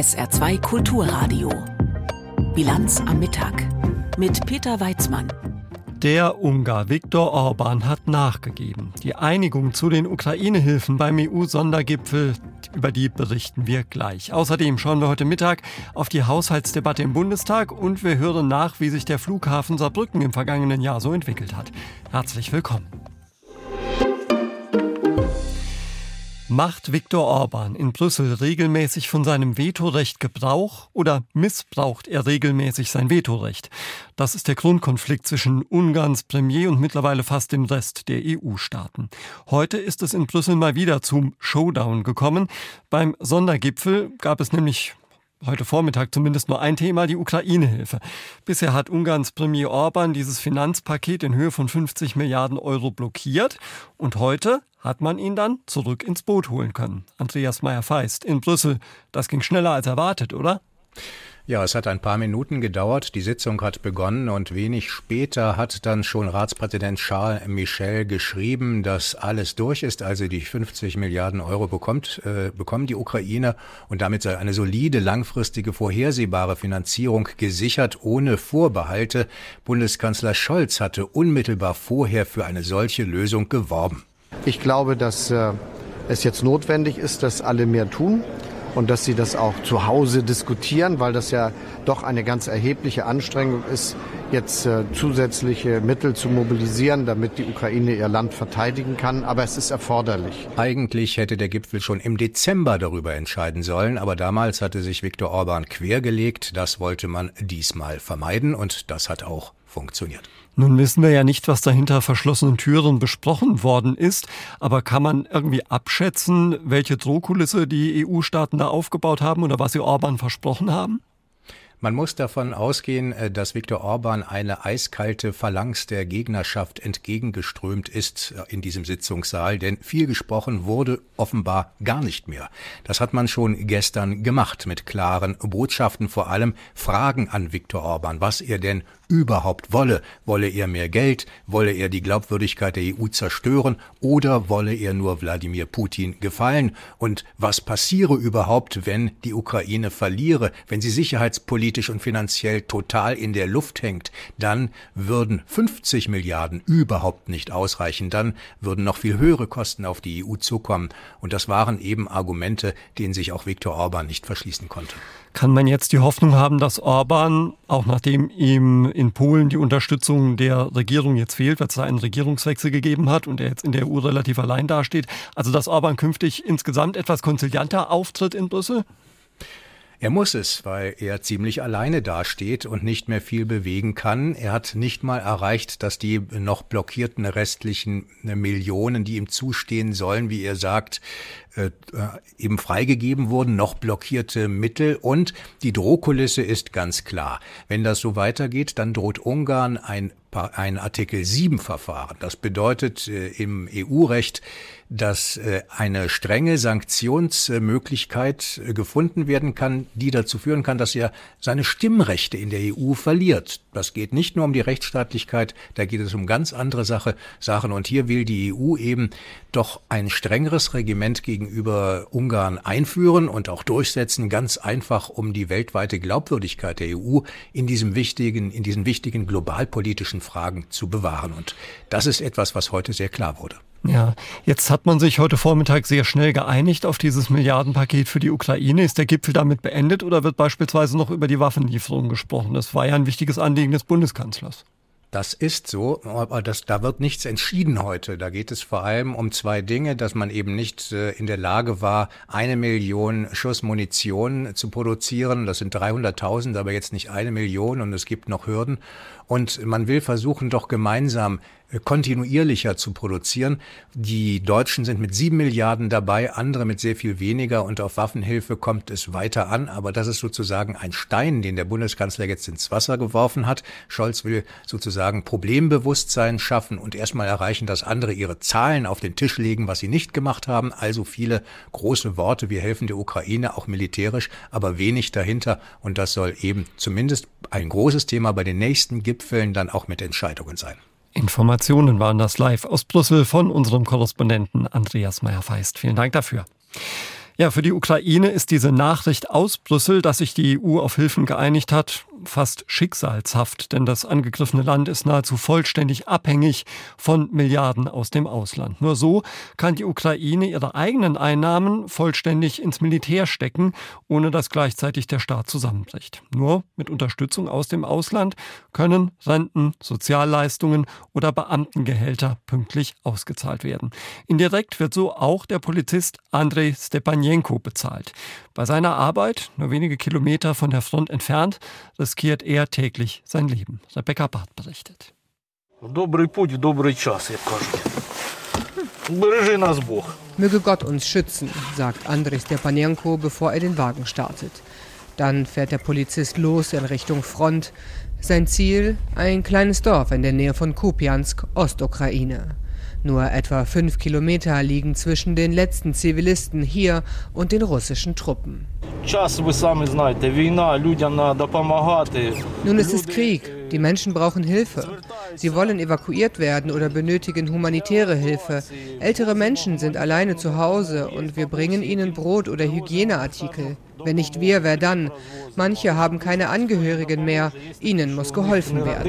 SR2 Kulturradio. Bilanz am Mittag mit Peter Weizmann. Der Ungar Viktor Orban hat nachgegeben. Die Einigung zu den Ukraine-Hilfen beim EU-Sondergipfel, über die berichten wir gleich. Außerdem schauen wir heute Mittag auf die Haushaltsdebatte im Bundestag und wir hören nach, wie sich der Flughafen Saarbrücken im vergangenen Jahr so entwickelt hat. Herzlich willkommen. Macht Viktor Orban in Brüssel regelmäßig von seinem Vetorecht Gebrauch oder missbraucht er regelmäßig sein Vetorecht? Das ist der Grundkonflikt zwischen Ungarns Premier und mittlerweile fast dem Rest der EU-Staaten. Heute ist es in Brüssel mal wieder zum Showdown gekommen. Beim Sondergipfel gab es nämlich heute Vormittag zumindest nur ein Thema, die Ukraine-Hilfe. Bisher hat Ungarns Premier Orban dieses Finanzpaket in Höhe von 50 Milliarden Euro blockiert und heute hat man ihn dann zurück ins Boot holen können. Andreas Meyer-Feist in Brüssel. Das ging schneller als erwartet, oder? Ja, es hat ein paar Minuten gedauert. Die Sitzung hat begonnen und wenig später hat dann schon Ratspräsident Charles Michel geschrieben, dass alles durch ist. Also die 50 Milliarden Euro bekommt, äh, bekommen die Ukraine und damit sei eine solide, langfristige, vorhersehbare Finanzierung gesichert, ohne Vorbehalte. Bundeskanzler Scholz hatte unmittelbar vorher für eine solche Lösung geworben. Ich glaube, dass äh, es jetzt notwendig ist, dass alle mehr tun und dass sie das auch zu Hause diskutieren, weil das ja doch eine ganz erhebliche Anstrengung ist, jetzt äh, zusätzliche Mittel zu mobilisieren, damit die Ukraine ihr Land verteidigen kann. Aber es ist erforderlich. Eigentlich hätte der Gipfel schon im Dezember darüber entscheiden sollen, aber damals hatte sich Viktor Orban quergelegt. Das wollte man diesmal vermeiden und das hat auch funktioniert. Nun wissen wir ja nicht, was da hinter verschlossenen Türen besprochen worden ist, aber kann man irgendwie abschätzen, welche Drohkulisse die EU-Staaten da aufgebaut haben oder was sie Orban versprochen haben? Man muss davon ausgehen, äh, dass Viktor Orban eine eiskalte Phalanx der Gegnerschaft entgegengeströmt ist äh, in diesem Sitzungssaal, denn viel gesprochen wurde offenbar gar nicht mehr. Das hat man schon gestern gemacht mit klaren Botschaften, vor allem Fragen an Viktor Orban, was er denn überhaupt wolle. Wolle er mehr Geld? Wolle er die Glaubwürdigkeit der EU zerstören? Oder wolle er nur Wladimir Putin gefallen? Und was passiere überhaupt, wenn die Ukraine verliere, wenn sie sicherheitspolitisch und finanziell total in der Luft hängt? Dann würden 50 Milliarden überhaupt nicht ausreichen. Dann würden noch viel höhere Kosten auf die EU zukommen. Und das waren eben Argumente, denen sich auch Viktor Orban nicht verschließen konnte. Kann man jetzt die Hoffnung haben, dass Orban, auch nachdem ihm in Polen die Unterstützung der Regierung jetzt fehlt, weil es da einen Regierungswechsel gegeben hat und er jetzt in der EU relativ allein dasteht, also dass Orban künftig insgesamt etwas konzilianter auftritt in Brüssel? Er muss es, weil er ziemlich alleine dasteht und nicht mehr viel bewegen kann. Er hat nicht mal erreicht, dass die noch blockierten restlichen Millionen, die ihm zustehen sollen, wie er sagt, äh, äh, eben freigegeben wurden, noch blockierte Mittel und die Drohkulisse ist ganz klar. Wenn das so weitergeht, dann droht Ungarn ein, ein Artikel 7 Verfahren. Das bedeutet äh, im EU-Recht, dass äh, eine strenge Sanktionsmöglichkeit äh, gefunden werden kann, die dazu führen kann, dass er seine Stimmrechte in der EU verliert. Das geht nicht nur um die Rechtsstaatlichkeit, da geht es um ganz andere Sache, Sachen. Und hier will die EU eben doch ein strengeres Regiment gegenüber Ungarn einführen und auch durchsetzen, ganz einfach, um die weltweite Glaubwürdigkeit der EU in diesem wichtigen, in diesen wichtigen globalpolitischen Fragen zu bewahren. Und das ist etwas, was heute sehr klar wurde. Ja, jetzt hat man sich heute Vormittag sehr schnell geeinigt auf dieses Milliardenpaket für die Ukraine. Ist der Gipfel damit beendet oder wird beispielsweise noch über die Waffenlieferung gesprochen? Das war ja ein wichtiges Anliegen des Bundeskanzlers. Das ist so, aber das, da wird nichts entschieden heute. Da geht es vor allem um zwei Dinge, dass man eben nicht äh, in der Lage war, eine Million Schuss Munition zu produzieren. Das sind 300.000, aber jetzt nicht eine Million und es gibt noch Hürden. Und man will versuchen, doch gemeinsam kontinuierlicher zu produzieren. Die Deutschen sind mit sieben Milliarden dabei, andere mit sehr viel weniger und auf Waffenhilfe kommt es weiter an. Aber das ist sozusagen ein Stein, den der Bundeskanzler jetzt ins Wasser geworfen hat. Scholz will sozusagen Problembewusstsein schaffen und erstmal erreichen, dass andere ihre Zahlen auf den Tisch legen, was sie nicht gemacht haben. Also viele große Worte, wir helfen der Ukraine auch militärisch, aber wenig dahinter. Und das soll eben zumindest ein großes Thema bei den nächsten Gipfeln dann auch mit Entscheidungen sein. Informationen waren das live aus Brüssel von unserem Korrespondenten Andreas Meyer-Feist. Vielen Dank dafür. Ja, für die Ukraine ist diese Nachricht aus Brüssel, dass sich die EU auf Hilfen geeinigt hat, fast schicksalshaft, denn das angegriffene Land ist nahezu vollständig abhängig von Milliarden aus dem Ausland. Nur so kann die Ukraine ihre eigenen Einnahmen vollständig ins Militär stecken, ohne dass gleichzeitig der Staat zusammenbricht. Nur mit Unterstützung aus dem Ausland können Renten, Sozialleistungen oder Beamtengehälter pünktlich ausgezahlt werden. Indirekt wird so auch der Polizist Andrei Stepanenko bezahlt. Bei seiner Arbeit, nur wenige Kilometer von der Front entfernt, riskiert er täglich sein Leben. Rebecca Barth berichtet. Möge Gott uns schützen, sagt Andrei Stepanenko, bevor er den Wagen startet. Dann fährt der Polizist los in Richtung Front. Sein Ziel ein kleines Dorf in der Nähe von Kupiansk, Ostukraine. Nur etwa fünf Kilometer liegen zwischen den letzten Zivilisten hier und den russischen Truppen. Nun ist es Krieg. Die Menschen brauchen Hilfe. Sie wollen evakuiert werden oder benötigen humanitäre Hilfe. Ältere Menschen sind alleine zu Hause und wir bringen ihnen Brot oder Hygieneartikel. Wenn nicht wir, wer dann? Manche haben keine Angehörigen mehr. Ihnen muss geholfen werden.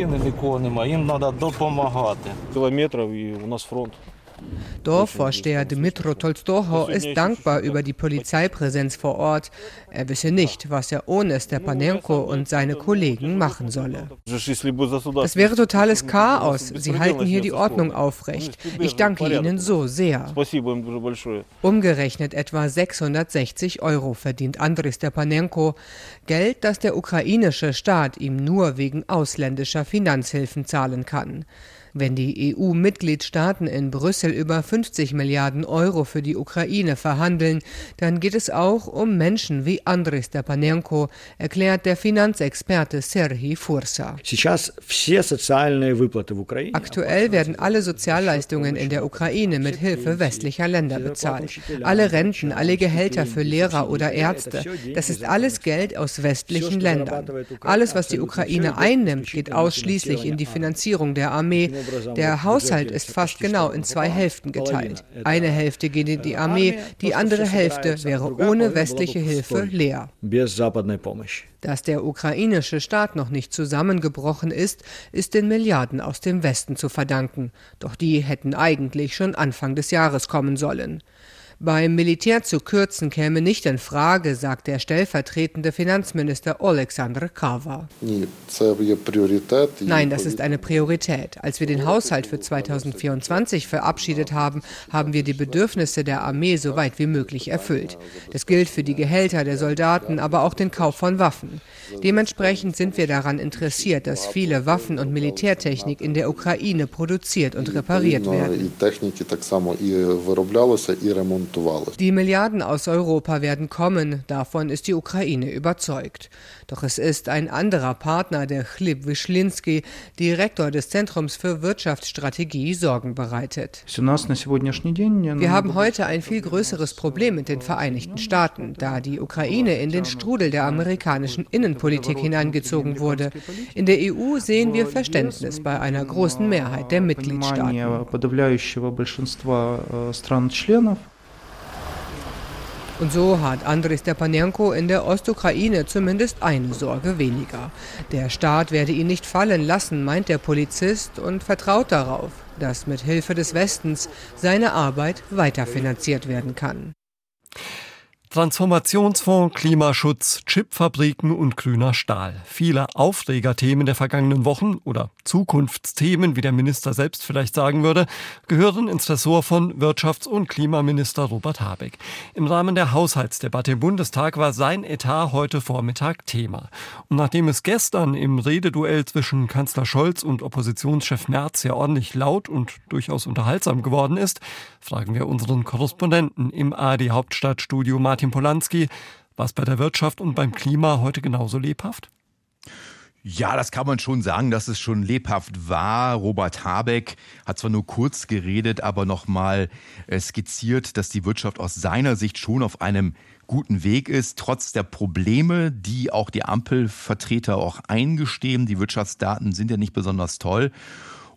Dorfvorsteher Dmitro Tolstoho ist dankbar über die Polizeipräsenz vor Ort. Er wisse nicht, was er ohne Stepanenko und seine Kollegen machen solle. Das wäre totales Chaos. Sie halten hier die Ordnung aufrecht. Ich danke Ihnen so sehr. Umgerechnet etwa 660 Euro verdient Andrei Stepanenko. Geld, das der ukrainische Staat ihm nur wegen ausländischer Finanzhilfen zahlen kann. Wenn die EU-Mitgliedstaaten in Brüssel über 50 Milliarden Euro für die Ukraine verhandeln, dann geht es auch um Menschen wie Andrei Stepanenko, erklärt der Finanzexperte Serhii Fursa. Aktuell werden alle Sozialleistungen in der Ukraine mit Hilfe westlicher Länder bezahlt. Alle Renten, alle Gehälter für Lehrer oder Ärzte, das ist alles Geld aus westlichen Ländern. Alles, was die Ukraine einnimmt, geht ausschließlich in die Finanzierung der Armee, der Haushalt ist fast genau in zwei Hälften geteilt. Eine Hälfte geht in die Armee, die andere Hälfte wäre ohne westliche Hilfe leer. Dass der ukrainische Staat noch nicht zusammengebrochen ist, ist den Milliarden aus dem Westen zu verdanken. Doch die hätten eigentlich schon Anfang des Jahres kommen sollen. Beim Militär zu kürzen käme nicht in Frage, sagt der stellvertretende Finanzminister Oleksandr Kava. Nein, das ist eine Priorität. Als wir den Haushalt für 2024 verabschiedet haben, haben wir die Bedürfnisse der Armee so weit wie möglich erfüllt. Das gilt für die Gehälter der Soldaten, aber auch den Kauf von Waffen. Dementsprechend sind wir daran interessiert, dass viele Waffen und Militärtechnik in der Ukraine produziert und repariert werden. Die Milliarden aus Europa werden kommen, davon ist die Ukraine überzeugt. Doch es ist ein anderer Partner, der Chleb Wischlinski, Direktor des Zentrums für Wirtschaftsstrategie, Sorgen bereitet. Wir haben heute ein viel größeres Problem mit den Vereinigten Staaten, da die Ukraine in den Strudel der amerikanischen Innenpolitik hineingezogen wurde. In der EU sehen wir Verständnis bei einer großen Mehrheit der Mitgliedstaaten. Und so hat Andrei Stepanenko in der Ostukraine zumindest eine Sorge weniger. Der Staat werde ihn nicht fallen lassen, meint der Polizist und vertraut darauf, dass mit Hilfe des Westens seine Arbeit weiterfinanziert werden kann. Transformationsfonds, Klimaschutz, Chipfabriken und grüner Stahl. Viele Aufregerthemen der vergangenen Wochen oder Zukunftsthemen, wie der Minister selbst vielleicht sagen würde, gehören ins Ressort von Wirtschafts- und Klimaminister Robert Habeck. Im Rahmen der Haushaltsdebatte im Bundestag war sein Etat heute Vormittag Thema. Und nachdem es gestern im Rededuell zwischen Kanzler Scholz und Oppositionschef Merz ja ordentlich laut und durchaus unterhaltsam geworden ist, fragen wir unseren Korrespondenten im AD Hauptstadtstudio Martin Martin Polanski. War es bei der Wirtschaft und beim Klima heute genauso lebhaft? Ja, das kann man schon sagen, dass es schon lebhaft war. Robert Habeck hat zwar nur kurz geredet, aber nochmal äh, skizziert, dass die Wirtschaft aus seiner Sicht schon auf einem guten Weg ist, trotz der Probleme, die auch die Ampelvertreter auch eingestehen. Die Wirtschaftsdaten sind ja nicht besonders toll.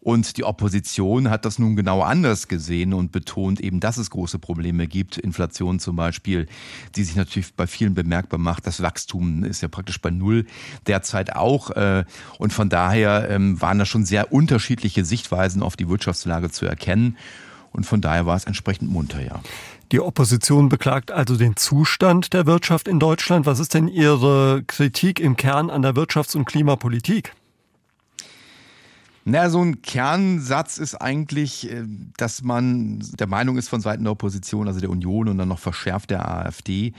Und die Opposition hat das nun genau anders gesehen und betont eben, dass es große Probleme gibt. Inflation zum Beispiel, die sich natürlich bei vielen bemerkbar macht. Das Wachstum ist ja praktisch bei Null derzeit auch. Äh, und von daher ähm, waren da schon sehr unterschiedliche Sichtweisen auf die Wirtschaftslage zu erkennen. Und von daher war es entsprechend munter, ja. Die Opposition beklagt also den Zustand der Wirtschaft in Deutschland. Was ist denn Ihre Kritik im Kern an der Wirtschafts- und Klimapolitik? Na, so ein Kernsatz ist eigentlich, äh, dass man der Meinung ist von Seiten der Opposition, also der Union und dann noch verschärft der AfD,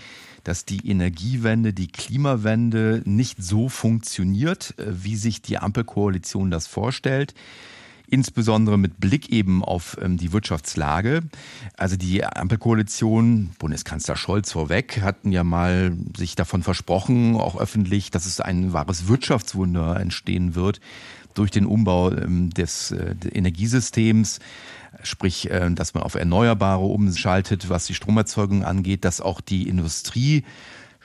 dass die Energiewende, die Klimawende nicht so funktioniert, äh, wie sich die Ampelkoalition das vorstellt insbesondere mit Blick eben auf ähm, die Wirtschaftslage. Also die Ampelkoalition, Bundeskanzler Scholz vorweg, hatten ja mal sich davon versprochen, auch öffentlich, dass es ein wahres Wirtschaftswunder entstehen wird, durch den Umbau ähm, des äh, Energiesystems, sprich, äh, dass man auf Erneuerbare umschaltet, was die Stromerzeugung angeht, dass auch die Industrie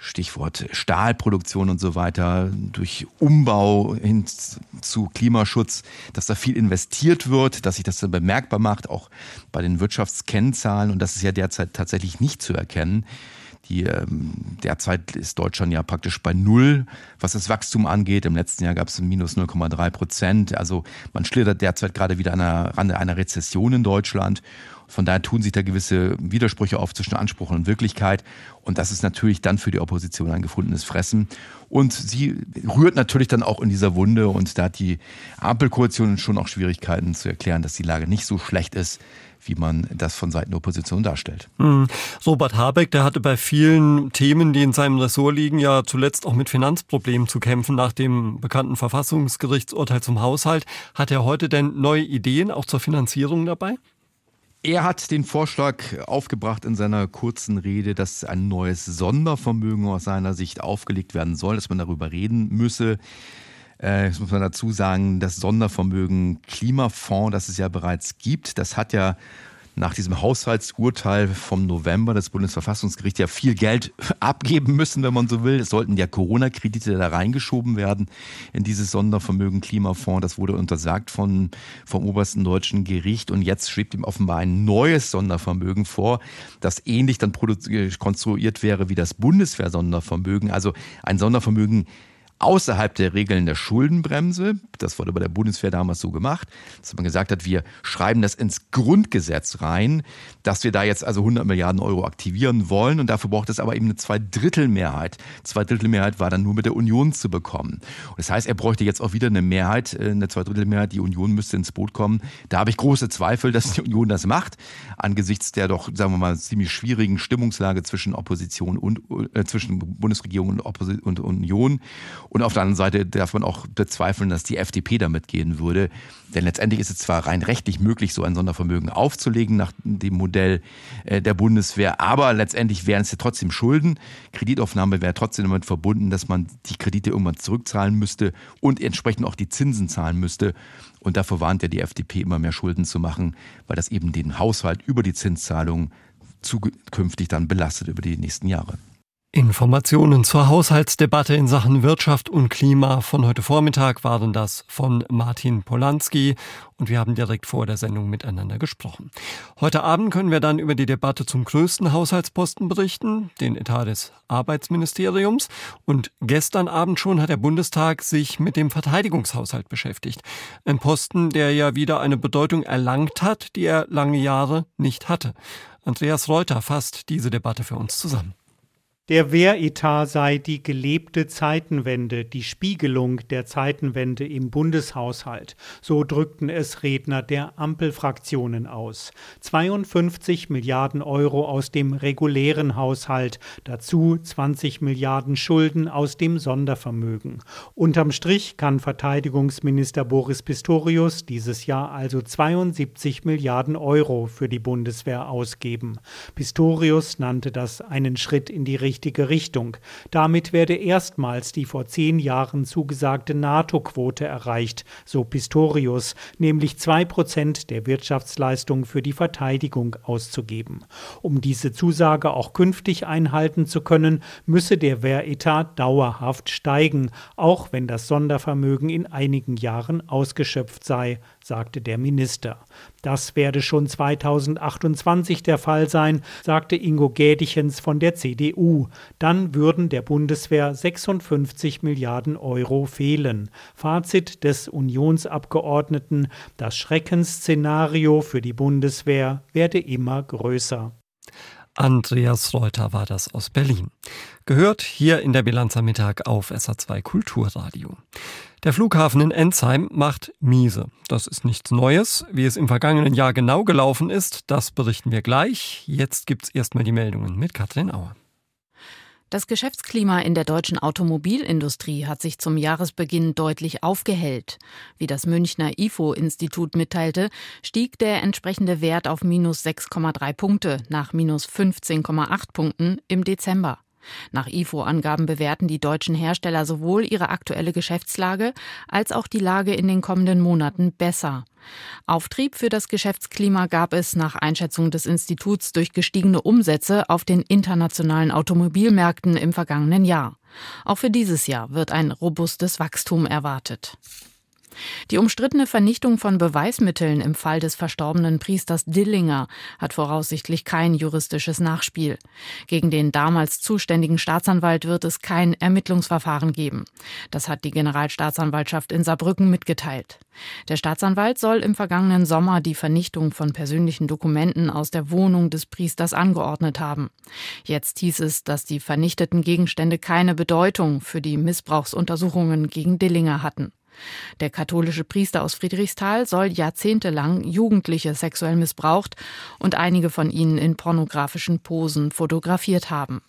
Stichwort Stahlproduktion und so weiter, durch Umbau hin zu Klimaschutz, dass da viel investiert wird, dass sich das dann bemerkbar macht, auch bei den Wirtschaftskennzahlen. Und das ist ja derzeit tatsächlich nicht zu erkennen. Die, ähm, derzeit ist Deutschland ja praktisch bei Null, was das Wachstum angeht. Im letzten Jahr gab es minus 0,3 Prozent. Also man schlittert derzeit gerade wieder an der Rande einer Rezession in Deutschland. Von daher tun sich da gewisse Widersprüche auf zwischen Anspruch und Wirklichkeit. Und das ist natürlich dann für die Opposition ein gefundenes Fressen. Und sie rührt natürlich dann auch in dieser Wunde. Und da hat die Ampelkoalition schon auch Schwierigkeiten zu erklären, dass die Lage nicht so schlecht ist, wie man das von Seiten der Opposition darstellt. Mhm. Robert Habeck, der hatte bei vielen Themen, die in seinem Ressort liegen, ja zuletzt auch mit Finanzproblemen zu kämpfen nach dem bekannten Verfassungsgerichtsurteil zum Haushalt. Hat er heute denn neue Ideen auch zur Finanzierung dabei? Er hat den Vorschlag aufgebracht in seiner kurzen Rede, dass ein neues Sondervermögen aus seiner Sicht aufgelegt werden soll, dass man darüber reden müsse. Äh, jetzt muss man dazu sagen, das Sondervermögen Klimafonds, das es ja bereits gibt, das hat ja nach diesem Haushaltsurteil vom November des Bundesverfassungsgerichts ja viel Geld abgeben müssen, wenn man so will. Es sollten ja Corona-Kredite da reingeschoben werden in dieses Sondervermögen Klimafonds. Das wurde untersagt von, vom obersten deutschen Gericht. Und jetzt schwebt ihm offenbar ein neues Sondervermögen vor, das ähnlich dann konstruiert wäre wie das Bundeswehr-Sondervermögen. Also ein Sondervermögen, außerhalb der Regeln der Schuldenbremse. Das wurde bei der Bundeswehr damals so gemacht, dass man gesagt hat, wir schreiben das ins Grundgesetz rein, dass wir da jetzt also 100 Milliarden Euro aktivieren wollen. Und dafür braucht es aber eben eine Zweidrittelmehrheit. Zweidrittelmehrheit war dann nur mit der Union zu bekommen. Und das heißt, er bräuchte jetzt auch wieder eine Mehrheit, äh, eine Zweidrittelmehrheit. Die Union müsste ins Boot kommen. Da habe ich große Zweifel, dass die Union das macht, angesichts der doch, sagen wir mal, ziemlich schwierigen Stimmungslage zwischen Opposition und äh, zwischen Bundesregierung und, Opposi und Union. Und auf der anderen Seite darf man auch bezweifeln, dass die FDP damit gehen würde. Denn letztendlich ist es zwar rein rechtlich möglich, so ein Sondervermögen aufzulegen nach dem Modell äh, der Bundeswehr, aber letztendlich wären es ja trotzdem Schulden. Kreditaufnahme wäre trotzdem damit verbunden, dass man die Kredite irgendwann zurückzahlen müsste und entsprechend auch die Zinsen zahlen müsste. Und davor warnt ja die FDP immer mehr Schulden zu machen, weil das eben den Haushalt über die Zinszahlungen zukünftig dann belastet über die nächsten Jahre. Informationen zur Haushaltsdebatte in Sachen Wirtschaft und Klima von heute Vormittag waren das von Martin Polanski und wir haben direkt vor der Sendung miteinander gesprochen. Heute Abend können wir dann über die Debatte zum größten Haushaltsposten berichten, den Etat des Arbeitsministeriums. Und gestern Abend schon hat der Bundestag sich mit dem Verteidigungshaushalt beschäftigt. Ein Posten, der ja wieder eine Bedeutung erlangt hat, die er lange Jahre nicht hatte. Andreas Reuter fasst diese Debatte für uns zusammen. Der Wehretat sei die gelebte Zeitenwende, die Spiegelung der Zeitenwende im Bundeshaushalt. So drückten es Redner der Ampelfraktionen aus. 52 Milliarden Euro aus dem regulären Haushalt, dazu 20 Milliarden Schulden aus dem Sondervermögen. Unterm Strich kann Verteidigungsminister Boris Pistorius dieses Jahr also 72 Milliarden Euro für die Bundeswehr ausgeben. Pistorius nannte das einen Schritt in die Richtung richtige Richtung. Damit werde erstmals die vor zehn Jahren zugesagte NATO-Quote erreicht, so Pistorius, nämlich zwei Prozent der Wirtschaftsleistung für die Verteidigung auszugeben. Um diese Zusage auch künftig einhalten zu können, müsse der Wehretat dauerhaft steigen, auch wenn das Sondervermögen in einigen Jahren ausgeschöpft sei sagte der Minister. Das werde schon 2028 der Fall sein, sagte Ingo Gädichens von der CDU. Dann würden der Bundeswehr 56 Milliarden Euro fehlen. Fazit des Unionsabgeordneten, das Schreckensszenario für die Bundeswehr werde immer größer. Andreas Reuter war das aus Berlin. Gehört hier in der Bilanz am Mittag auf SA2 Kulturradio. Der Flughafen in Ensheim macht miese. Das ist nichts Neues. Wie es im vergangenen Jahr genau gelaufen ist, das berichten wir gleich. Jetzt gibt's erstmal die Meldungen mit Katrin Auer. Das Geschäftsklima in der deutschen Automobilindustrie hat sich zum Jahresbeginn deutlich aufgehellt. Wie das Münchner IFO-Institut mitteilte, stieg der entsprechende Wert auf minus 6,3 Punkte nach minus 15,8 Punkten im Dezember. Nach IFO-Angaben bewerten die deutschen Hersteller sowohl ihre aktuelle Geschäftslage als auch die Lage in den kommenden Monaten besser. Auftrieb für das Geschäftsklima gab es nach Einschätzung des Instituts durch gestiegene Umsätze auf den internationalen Automobilmärkten im vergangenen Jahr. Auch für dieses Jahr wird ein robustes Wachstum erwartet. Die umstrittene Vernichtung von Beweismitteln im Fall des verstorbenen Priesters Dillinger hat voraussichtlich kein juristisches Nachspiel. Gegen den damals zuständigen Staatsanwalt wird es kein Ermittlungsverfahren geben. Das hat die Generalstaatsanwaltschaft in Saarbrücken mitgeteilt. Der Staatsanwalt soll im vergangenen Sommer die Vernichtung von persönlichen Dokumenten aus der Wohnung des Priesters angeordnet haben. Jetzt hieß es, dass die vernichteten Gegenstände keine Bedeutung für die Missbrauchsuntersuchungen gegen Dillinger hatten. Der katholische Priester aus Friedrichsthal soll jahrzehntelang Jugendliche sexuell missbraucht und einige von ihnen in pornografischen Posen fotografiert haben.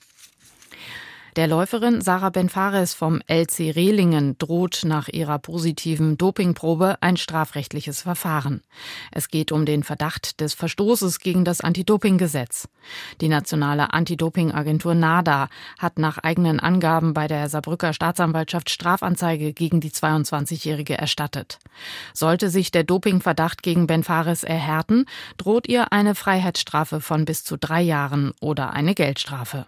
Der Läuferin Sarah Benfares vom LC Rehlingen droht nach ihrer positiven Dopingprobe ein strafrechtliches Verfahren. Es geht um den Verdacht des Verstoßes gegen das Anti-Doping-Gesetz. Die nationale Anti-Doping-Agentur NADA hat nach eigenen Angaben bei der Saarbrücker Staatsanwaltschaft Strafanzeige gegen die 22-Jährige erstattet. Sollte sich der Dopingverdacht gegen Benfares erhärten, droht ihr eine Freiheitsstrafe von bis zu drei Jahren oder eine Geldstrafe.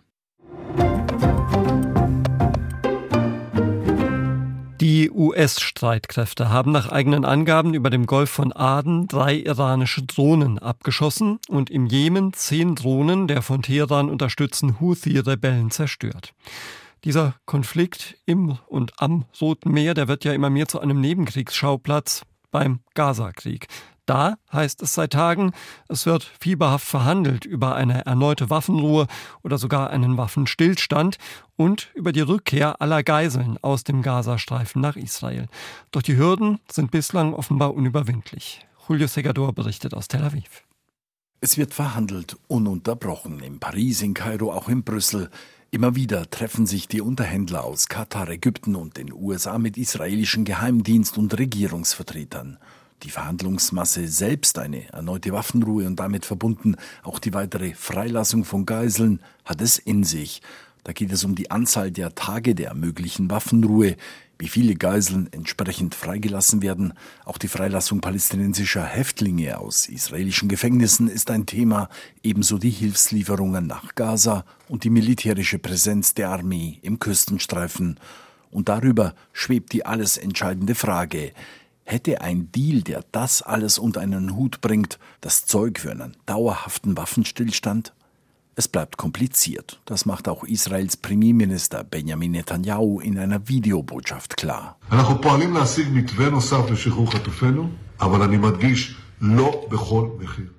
Die US-Streitkräfte haben nach eigenen Angaben über dem Golf von Aden drei iranische Drohnen abgeschossen und im Jemen zehn Drohnen der von Teheran unterstützten Houthi-Rebellen zerstört. Dieser Konflikt im und am Roten Meer, der wird ja immer mehr zu einem Nebenkriegsschauplatz beim Gaza-Krieg. Da heißt es seit Tagen, es wird fieberhaft verhandelt über eine erneute Waffenruhe oder sogar einen Waffenstillstand und über die Rückkehr aller Geiseln aus dem Gazastreifen nach Israel. Doch die Hürden sind bislang offenbar unüberwindlich. Julio Segador berichtet aus Tel Aviv. Es wird verhandelt, ununterbrochen, in Paris, in Kairo, auch in Brüssel. Immer wieder treffen sich die Unterhändler aus Katar, Ägypten und den USA mit israelischen Geheimdienst- und Regierungsvertretern die Verhandlungsmasse selbst eine erneute Waffenruhe und damit verbunden auch die weitere Freilassung von Geiseln hat es in sich. Da geht es um die Anzahl der Tage der möglichen Waffenruhe, wie viele Geiseln entsprechend freigelassen werden. Auch die Freilassung palästinensischer Häftlinge aus israelischen Gefängnissen ist ein Thema, ebenso die Hilfslieferungen nach Gaza und die militärische Präsenz der Armee im Küstenstreifen. Und darüber schwebt die alles entscheidende Frage, Hätte ein Deal, der das alles unter einen Hut bringt, das Zeug für einen dauerhaften Waffenstillstand? Es bleibt kompliziert. Das macht auch Israels Premierminister Benjamin Netanyahu in einer Videobotschaft klar.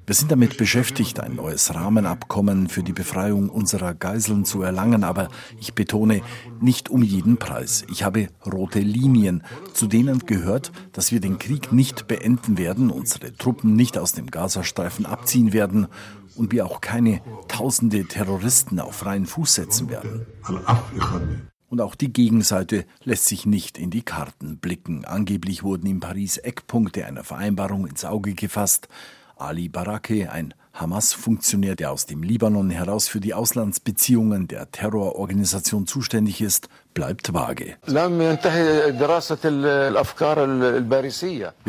Wir sind damit beschäftigt, ein neues Rahmenabkommen für die Befreiung unserer Geiseln zu erlangen, aber ich betone, nicht um jeden Preis. Ich habe rote Linien, zu denen gehört, dass wir den Krieg nicht beenden werden, unsere Truppen nicht aus dem Gazastreifen abziehen werden und wir auch keine tausende Terroristen auf freien Fuß setzen werden. Und auch die Gegenseite lässt sich nicht in die Karten blicken. Angeblich wurden in Paris Eckpunkte einer Vereinbarung ins Auge gefasst. Ali Barake, ein Hamas-Funktionär, der aus dem Libanon heraus für die Auslandsbeziehungen der Terrororganisation zuständig ist, bleibt vage. Wir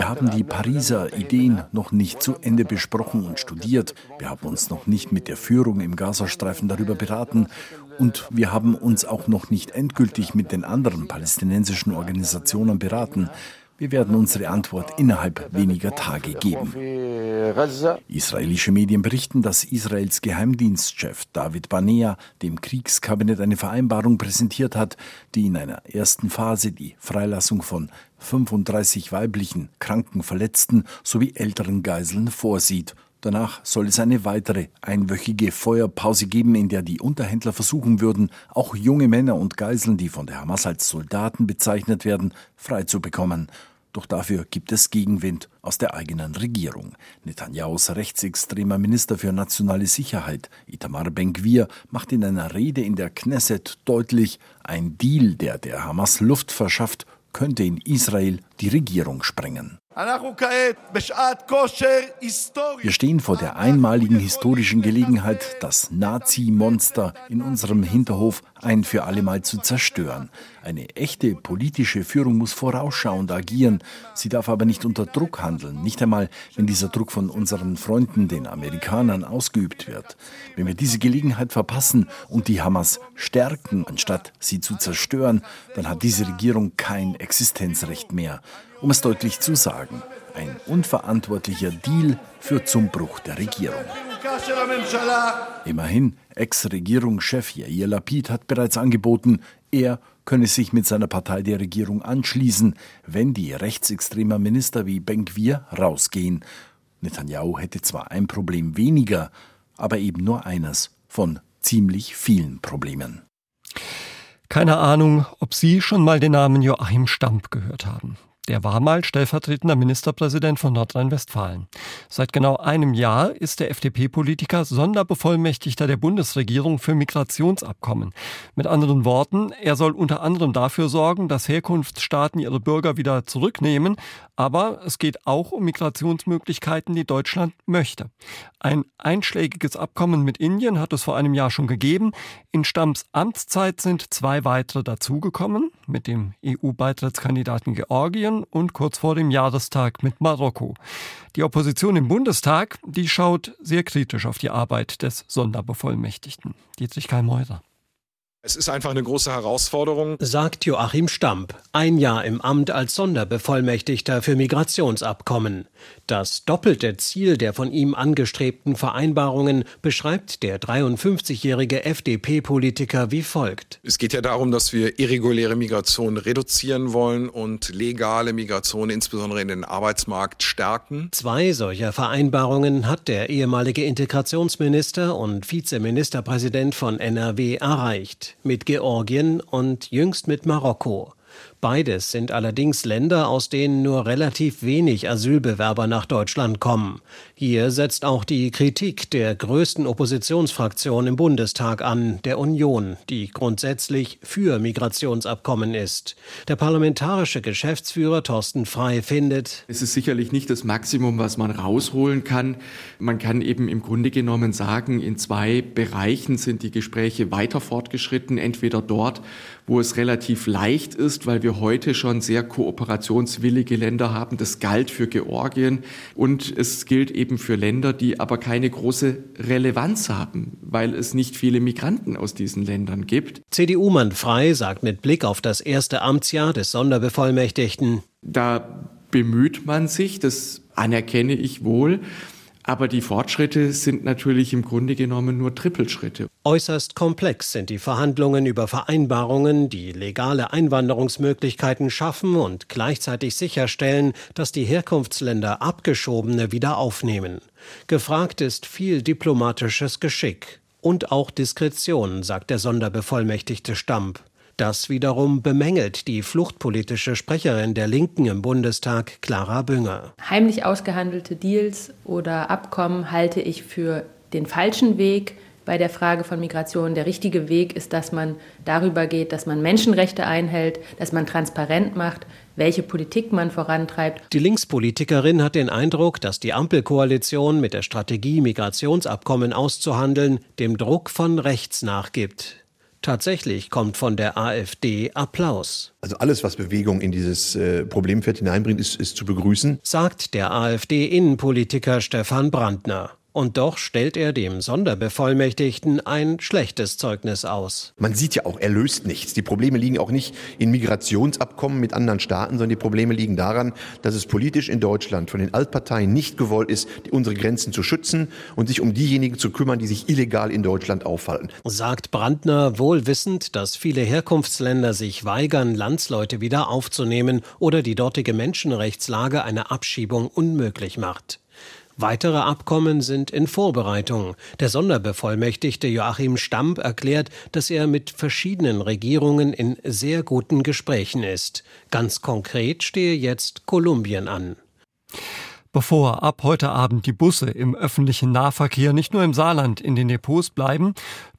haben die Pariser Ideen noch nicht zu Ende besprochen und studiert. Wir haben uns noch nicht mit der Führung im Gazastreifen darüber beraten und wir haben uns auch noch nicht endgültig mit den anderen palästinensischen Organisationen beraten. Wir werden unsere Antwort innerhalb weniger Tage geben. Israelische Medien berichten, dass Israels Geheimdienstchef David Banea dem Kriegskabinett eine Vereinbarung präsentiert hat, die in einer ersten Phase die Freilassung von 35 weiblichen, kranken Verletzten sowie älteren Geiseln vorsieht. Danach soll es eine weitere einwöchige Feuerpause geben, in der die Unterhändler versuchen würden, auch junge Männer und Geiseln, die von der Hamas als Soldaten bezeichnet werden, freizubekommen. Doch dafür gibt es Gegenwind aus der eigenen Regierung. Netanyahus rechtsextremer Minister für nationale Sicherheit, Itamar Ben-Gvir, macht in einer Rede in der Knesset deutlich, ein Deal, der der Hamas Luft verschafft, könnte in Israel die Regierung sprengen. Wir stehen vor der einmaligen historischen Gelegenheit, das Nazi-Monster in unserem Hinterhof ein für allemal zu zerstören. Eine echte politische Führung muss vorausschauend agieren. Sie darf aber nicht unter Druck handeln, nicht einmal, wenn dieser Druck von unseren Freunden, den Amerikanern, ausgeübt wird. Wenn wir diese Gelegenheit verpassen und die Hamas stärken, anstatt sie zu zerstören, dann hat diese Regierung kein Existenzrecht mehr. Um es deutlich zu sagen, ein unverantwortlicher Deal führt zum Bruch der Regierung. Immerhin, Ex-Regierungschef Yair Lapid hat bereits angeboten, er könne sich mit seiner Partei der Regierung anschließen, wenn die rechtsextremer Minister wie Ben-Gvir rausgehen. Netanyahu hätte zwar ein Problem weniger, aber eben nur eines von ziemlich vielen Problemen. Keine Ahnung, ob Sie schon mal den Namen Joachim Stamp gehört haben. Der war mal stellvertretender Ministerpräsident von Nordrhein-Westfalen. Seit genau einem Jahr ist der FDP-Politiker Sonderbevollmächtigter der Bundesregierung für Migrationsabkommen. Mit anderen Worten, er soll unter anderem dafür sorgen, dass Herkunftsstaaten ihre Bürger wieder zurücknehmen, aber es geht auch um Migrationsmöglichkeiten, die Deutschland möchte. Ein einschlägiges Abkommen mit Indien hat es vor einem Jahr schon gegeben. In Stamms Amtszeit sind zwei weitere dazugekommen, mit dem EU-Beitrittskandidaten Georgien Iran und kurz vor dem Jahrestag mit Marokko. Die Opposition im Bundestag, die schaut sehr kritisch auf die Arbeit des Sonderbevollmächtigten. Dietrich Karl Meurer. Es ist einfach eine große Herausforderung, sagt Joachim Stamp, ein Jahr im Amt als Sonderbevollmächtigter für Migrationsabkommen. Das doppelte Ziel der von ihm angestrebten Vereinbarungen beschreibt der 53-jährige FDP-Politiker wie folgt. Es geht ja darum, dass wir irreguläre Migration reduzieren wollen und legale Migration insbesondere in den Arbeitsmarkt stärken. Zwei solcher Vereinbarungen hat der ehemalige Integrationsminister und Vizeministerpräsident von NRW erreicht mit Georgien und jüngst mit Marokko. Beides sind allerdings Länder, aus denen nur relativ wenig Asylbewerber nach Deutschland kommen. Hier setzt auch die Kritik der größten Oppositionsfraktion im Bundestag an, der Union, die grundsätzlich für Migrationsabkommen ist. Der parlamentarische Geschäftsführer Thorsten Frey findet, es ist sicherlich nicht das Maximum, was man rausholen kann. Man kann eben im Grunde genommen sagen, in zwei Bereichen sind die Gespräche weiter fortgeschritten. Entweder dort, wo es relativ leicht ist, weil wir heute schon sehr kooperationswillige Länder haben. Das galt für Georgien und es gilt eben für Länder, die aber keine große Relevanz haben, weil es nicht viele Migranten aus diesen Ländern gibt. CDU-Mann Frei sagt mit Blick auf das erste Amtsjahr des Sonderbevollmächtigten. Da bemüht man sich, das anerkenne ich wohl. Aber die Fortschritte sind natürlich im Grunde genommen nur Trippelschritte. Äußerst komplex sind die Verhandlungen über Vereinbarungen, die legale Einwanderungsmöglichkeiten schaffen und gleichzeitig sicherstellen, dass die Herkunftsländer Abgeschobene wieder aufnehmen. Gefragt ist viel diplomatisches Geschick und auch Diskretion, sagt der Sonderbevollmächtigte Stamp. Das wiederum bemängelt die fluchtpolitische Sprecherin der Linken im Bundestag, Clara Bünger. Heimlich ausgehandelte Deals oder Abkommen halte ich für den falschen Weg bei der Frage von Migration. Der richtige Weg ist, dass man darüber geht, dass man Menschenrechte einhält, dass man transparent macht, welche Politik man vorantreibt. Die Linkspolitikerin hat den Eindruck, dass die Ampelkoalition mit der Strategie, Migrationsabkommen auszuhandeln, dem Druck von rechts nachgibt. Tatsächlich kommt von der AfD Applaus. Also alles, was Bewegung in dieses äh, Problemfeld hineinbringt, ist, ist zu begrüßen, sagt der AfD-Innenpolitiker Stefan Brandner. Und doch stellt er dem Sonderbevollmächtigten ein schlechtes Zeugnis aus. Man sieht ja auch, er löst nichts. Die Probleme liegen auch nicht in Migrationsabkommen mit anderen Staaten, sondern die Probleme liegen daran, dass es politisch in Deutschland von den Altparteien nicht gewollt ist, unsere Grenzen zu schützen und sich um diejenigen zu kümmern, die sich illegal in Deutschland aufhalten. Sagt Brandner wohl wissend, dass viele Herkunftsländer sich weigern, Landsleute wieder aufzunehmen oder die dortige Menschenrechtslage eine Abschiebung unmöglich macht. Weitere Abkommen sind in Vorbereitung. Der Sonderbevollmächtigte Joachim Stamp erklärt, dass er mit verschiedenen Regierungen in sehr guten Gesprächen ist. Ganz konkret stehe jetzt Kolumbien an. Bevor ab heute Abend die Busse im öffentlichen Nahverkehr nicht nur im Saarland in den Depots bleiben,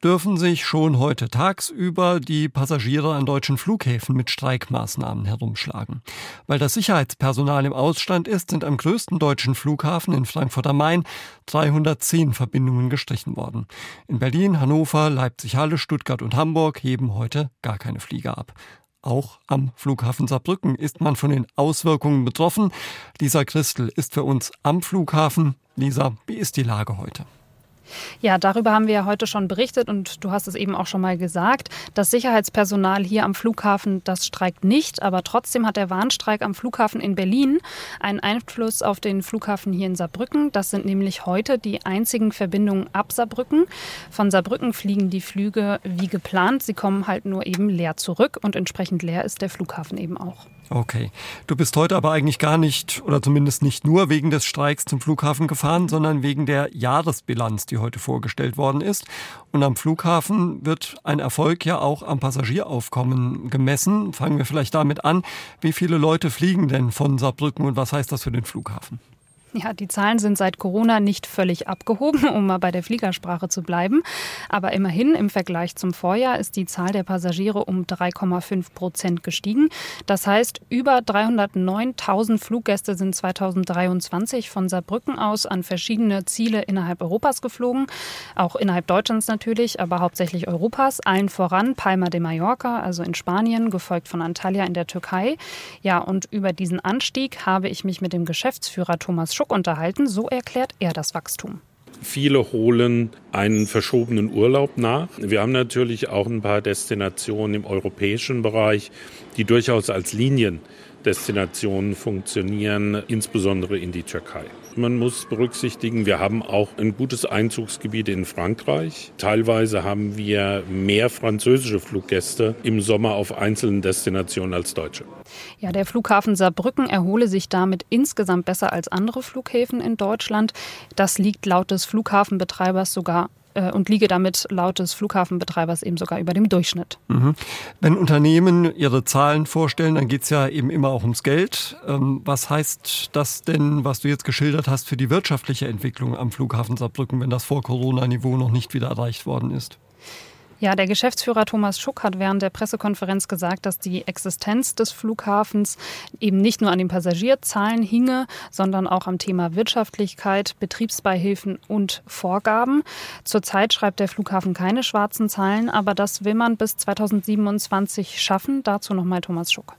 dürfen sich schon heute tagsüber die Passagiere an deutschen Flughäfen mit Streikmaßnahmen herumschlagen. Weil das Sicherheitspersonal im Ausstand ist, sind am größten deutschen Flughafen in Frankfurt am Main 310 Verbindungen gestrichen worden. In Berlin, Hannover, Leipzig-Halle, Stuttgart und Hamburg heben heute gar keine Flieger ab. Auch am Flughafen Saarbrücken ist man von den Auswirkungen betroffen. Lisa Christel ist für uns am Flughafen. Lisa, wie ist die Lage heute? Ja, darüber haben wir ja heute schon berichtet und du hast es eben auch schon mal gesagt. Das Sicherheitspersonal hier am Flughafen, das streikt nicht, aber trotzdem hat der Warnstreik am Flughafen in Berlin einen Einfluss auf den Flughafen hier in Saarbrücken. Das sind nämlich heute die einzigen Verbindungen ab Saarbrücken. Von Saarbrücken fliegen die Flüge wie geplant. Sie kommen halt nur eben leer zurück und entsprechend leer ist der Flughafen eben auch. Okay. Du bist heute aber eigentlich gar nicht, oder zumindest nicht nur wegen des Streiks zum Flughafen gefahren, sondern wegen der Jahresbilanz, die heute vorgestellt worden ist. Und am Flughafen wird ein Erfolg ja auch am Passagieraufkommen gemessen. Fangen wir vielleicht damit an. Wie viele Leute fliegen denn von Saarbrücken und was heißt das für den Flughafen? Ja, die Zahlen sind seit Corona nicht völlig abgehoben, um mal bei der Fliegersprache zu bleiben. Aber immerhin im Vergleich zum Vorjahr ist die Zahl der Passagiere um 3,5 Prozent gestiegen. Das heißt, über 309.000 Fluggäste sind 2023 von Saarbrücken aus an verschiedene Ziele innerhalb Europas geflogen. Auch innerhalb Deutschlands natürlich, aber hauptsächlich Europas. Allen voran Palma de Mallorca, also in Spanien, gefolgt von Antalya in der Türkei. Ja, und über diesen Anstieg habe ich mich mit dem Geschäftsführer Thomas Schuck unterhalten. So erklärt er das Wachstum. Viele holen einen verschobenen Urlaub nach. Wir haben natürlich auch ein paar Destinationen im europäischen Bereich, die durchaus als Liniendestinationen funktionieren, insbesondere in die Türkei. Man muss berücksichtigen, wir haben auch ein gutes Einzugsgebiet in Frankreich. Teilweise haben wir mehr französische Fluggäste im Sommer auf einzelnen Destinationen als Deutsche. Ja, der Flughafen Saarbrücken erhole sich damit insgesamt besser als andere Flughäfen in Deutschland. Das liegt laut des Flughafenbetreibers sogar äh, und liege damit laut des Flughafenbetreibers eben sogar über dem Durchschnitt. Mhm. Wenn Unternehmen ihre Zahlen vorstellen, dann geht es ja eben immer auch ums Geld. Ähm, was heißt das denn, was du jetzt geschildert hast, für die wirtschaftliche Entwicklung am Flughafen Saarbrücken, wenn das vor Corona-Niveau noch nicht wieder erreicht worden ist? Ja, der Geschäftsführer Thomas Schuck hat während der Pressekonferenz gesagt, dass die Existenz des Flughafens eben nicht nur an den Passagierzahlen hinge, sondern auch am Thema Wirtschaftlichkeit, Betriebsbeihilfen und Vorgaben. Zurzeit schreibt der Flughafen keine schwarzen Zahlen, aber das will man bis 2027 schaffen. Dazu nochmal Thomas Schuck.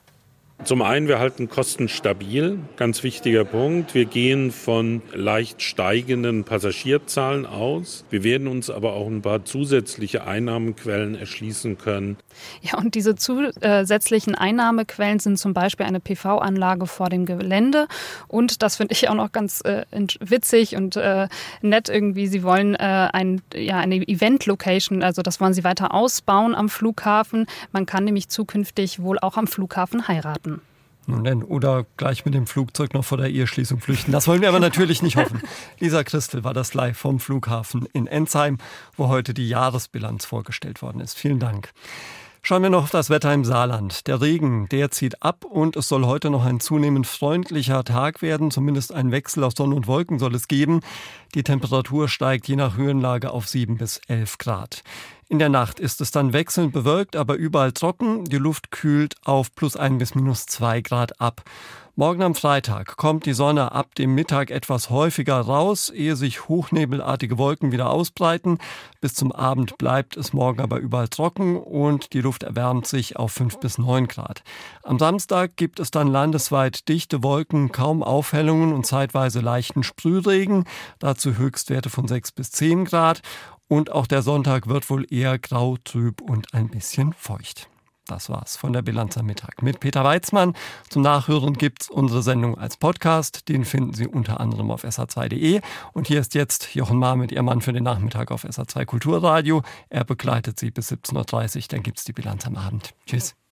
Zum einen, wir halten Kosten stabil, ganz wichtiger Punkt. Wir gehen von leicht steigenden Passagierzahlen aus. Wir werden uns aber auch ein paar zusätzliche Einnahmequellen erschließen können. Ja, und diese zusätzlichen Einnahmequellen sind zum Beispiel eine PV-Anlage vor dem Gelände. Und das finde ich auch noch ganz äh, witzig und äh, nett irgendwie. Sie wollen äh, ein, ja, eine Event-Location, also das wollen sie weiter ausbauen am Flughafen. Man kann nämlich zukünftig wohl auch am Flughafen heiraten. Nun denn, oder gleich mit dem Flugzeug noch vor der Eheschließung flüchten. Das wollen wir aber natürlich nicht hoffen. Lisa Christel war das live vom Flughafen in Enzheim, wo heute die Jahresbilanz vorgestellt worden ist. Vielen Dank. Schauen wir noch auf das Wetter im Saarland. Der Regen, der zieht ab und es soll heute noch ein zunehmend freundlicher Tag werden. Zumindest ein Wechsel aus Sonne und Wolken soll es geben. Die Temperatur steigt je nach Höhenlage auf 7 bis 11 Grad. In der Nacht ist es dann wechselnd bewölkt, aber überall trocken. Die Luft kühlt auf plus ein bis minus zwei Grad ab. Morgen am Freitag kommt die Sonne ab dem Mittag etwas häufiger raus, ehe sich hochnebelartige Wolken wieder ausbreiten. Bis zum Abend bleibt es morgen aber überall trocken und die Luft erwärmt sich auf 5 bis 9 Grad. Am Samstag gibt es dann landesweit dichte Wolken, kaum Aufhellungen und zeitweise leichten Sprühregen. Dazu Höchstwerte von 6 bis 10 Grad. Und auch der Sonntag wird wohl eher grau, trüb und ein bisschen feucht. Das war's von der Bilanz am Mittag mit Peter Weizmann. Zum Nachhören gibt's unsere Sendung als Podcast. Den finden Sie unter anderem auf sh2.de. Und hier ist jetzt Jochen Mahr mit Ihrem Mann für den Nachmittag auf SH2 Kulturradio. Er begleitet Sie bis 17.30 Uhr. Dann gibt's die Bilanz am Abend. Tschüss.